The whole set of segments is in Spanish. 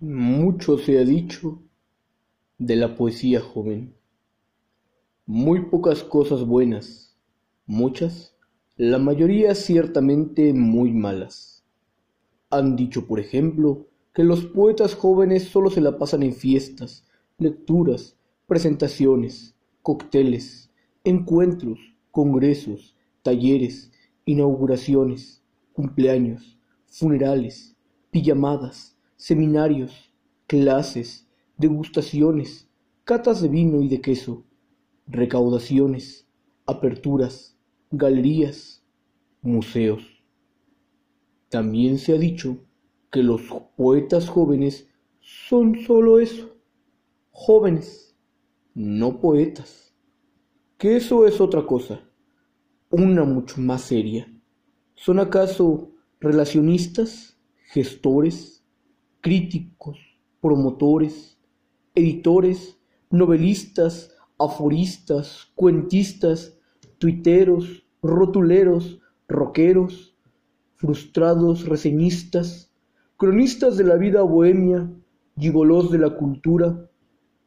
Mucho se ha dicho de la poesía joven. Muy pocas cosas buenas, muchas, la mayoría ciertamente muy malas. Han dicho, por ejemplo, que los poetas jóvenes solo se la pasan en fiestas, lecturas, presentaciones, cócteles, encuentros, congresos, talleres, inauguraciones, cumpleaños, funerales, pijamadas, seminarios, clases, degustaciones, catas de vino y de queso, recaudaciones, aperturas, galerías, museos. También se ha dicho que los poetas jóvenes son solo eso, jóvenes, no poetas, que eso es otra cosa, una mucho más seria. ¿Son acaso relacionistas, gestores, críticos, promotores, editores, novelistas, aforistas, cuentistas, tuiteros, rotuleros, roqueros, frustrados reseñistas, cronistas de la vida bohemia, gigolos de la cultura,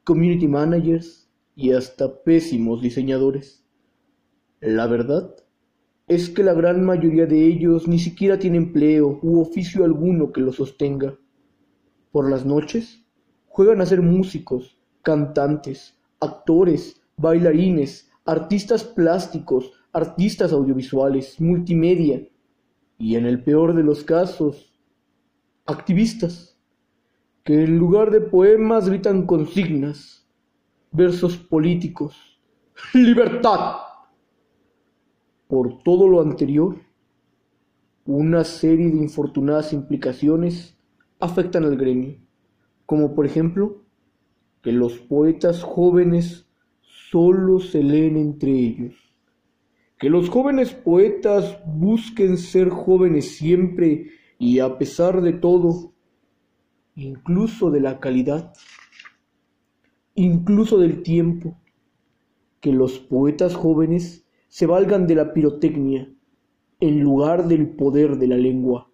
community managers y hasta pésimos diseñadores. La verdad es que la gran mayoría de ellos ni siquiera tiene empleo u oficio alguno que lo sostenga. Por las noches juegan a ser músicos, cantantes, actores, bailarines, artistas plásticos, artistas audiovisuales, multimedia y en el peor de los casos, activistas, que en lugar de poemas gritan consignas, versos políticos, libertad. Por todo lo anterior, una serie de infortunadas implicaciones afectan al gremio, como por ejemplo que los poetas jóvenes solo se leen entre ellos, que los jóvenes poetas busquen ser jóvenes siempre y a pesar de todo, incluso de la calidad, incluso del tiempo, que los poetas jóvenes se valgan de la pirotecnia en lugar del poder de la lengua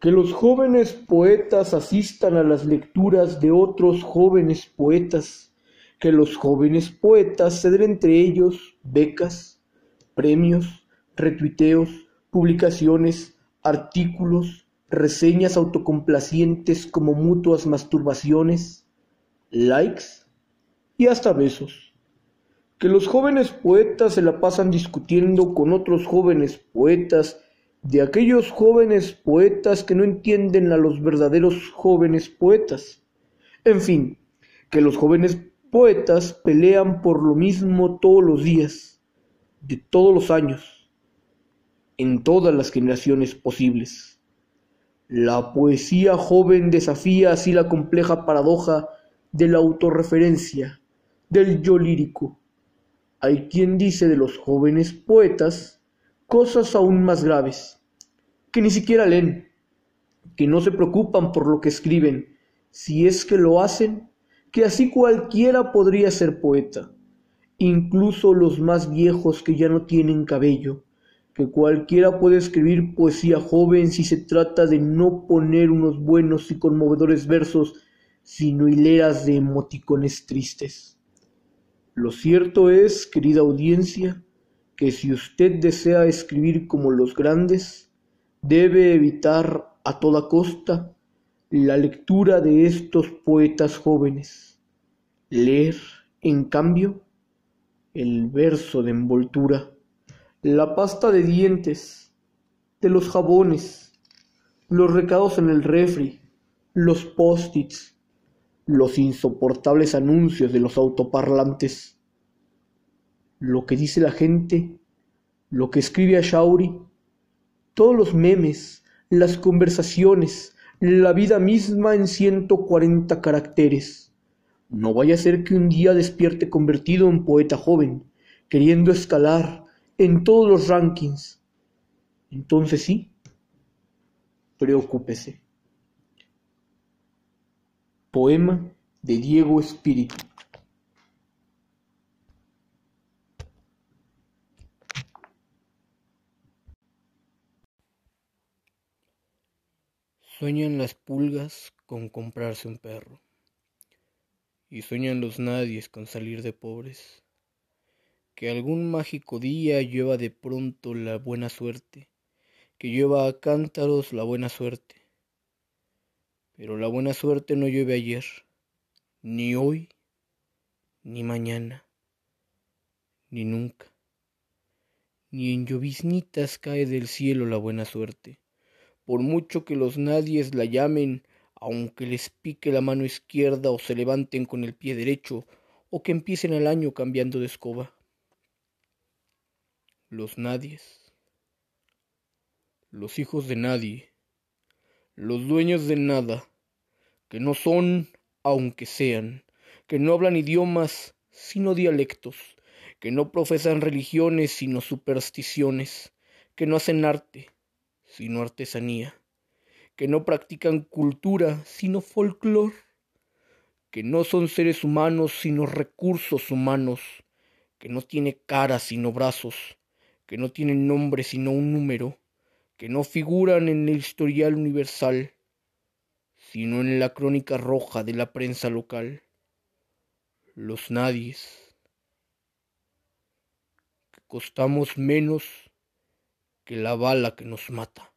que los jóvenes poetas asistan a las lecturas de otros jóvenes poetas, que los jóvenes poetas se den entre ellos becas, premios, retuiteos, publicaciones, artículos, reseñas autocomplacientes como mutuas masturbaciones, likes y hasta besos. Que los jóvenes poetas se la pasan discutiendo con otros jóvenes poetas de aquellos jóvenes poetas que no entienden a los verdaderos jóvenes poetas. En fin, que los jóvenes poetas pelean por lo mismo todos los días, de todos los años, en todas las generaciones posibles. La poesía joven desafía así la compleja paradoja de la autorreferencia, del yo lírico. Hay quien dice de los jóvenes poetas cosas aún más graves, que ni siquiera leen, que no se preocupan por lo que escriben, si es que lo hacen, que así cualquiera podría ser poeta, incluso los más viejos que ya no tienen cabello, que cualquiera puede escribir poesía joven si se trata de no poner unos buenos y conmovedores versos, sino hileras de emoticones tristes. Lo cierto es, querida audiencia, que si usted desea escribir como los grandes, debe evitar a toda costa la lectura de estos poetas jóvenes. Leer, en cambio, el verso de envoltura, la pasta de dientes, de los jabones, los recados en el refri, los post-its, los insoportables anuncios de los autoparlantes lo que dice la gente, lo que escribe a Shauri, todos los memes, las conversaciones, la vida misma en 140 caracteres. No vaya a ser que un día despierte convertido en poeta joven, queriendo escalar en todos los rankings. Entonces sí, preocúpese. Poema de Diego Espíritu. Sueñan las pulgas con comprarse un perro. Y sueñan los nadies con salir de pobres. Que algún mágico día lleva de pronto la buena suerte. Que lleva a cántaros la buena suerte. Pero la buena suerte no llueve ayer, ni hoy, ni mañana, ni nunca. Ni en lloviznitas cae del cielo la buena suerte por mucho que los nadies la llamen, aunque les pique la mano izquierda o se levanten con el pie derecho, o que empiecen el año cambiando de escoba. Los nadies, los hijos de nadie, los dueños de nada, que no son, aunque sean, que no hablan idiomas, sino dialectos, que no profesan religiones, sino supersticiones, que no hacen arte, sino artesanía, que no practican cultura, sino folclor, que no son seres humanos, sino recursos humanos, que no tiene cara, sino brazos, que no tienen nombre, sino un número, que no figuran en el historial universal, sino en la crónica roja de la prensa local. Los nadies, que costamos menos que la bala que nos mata.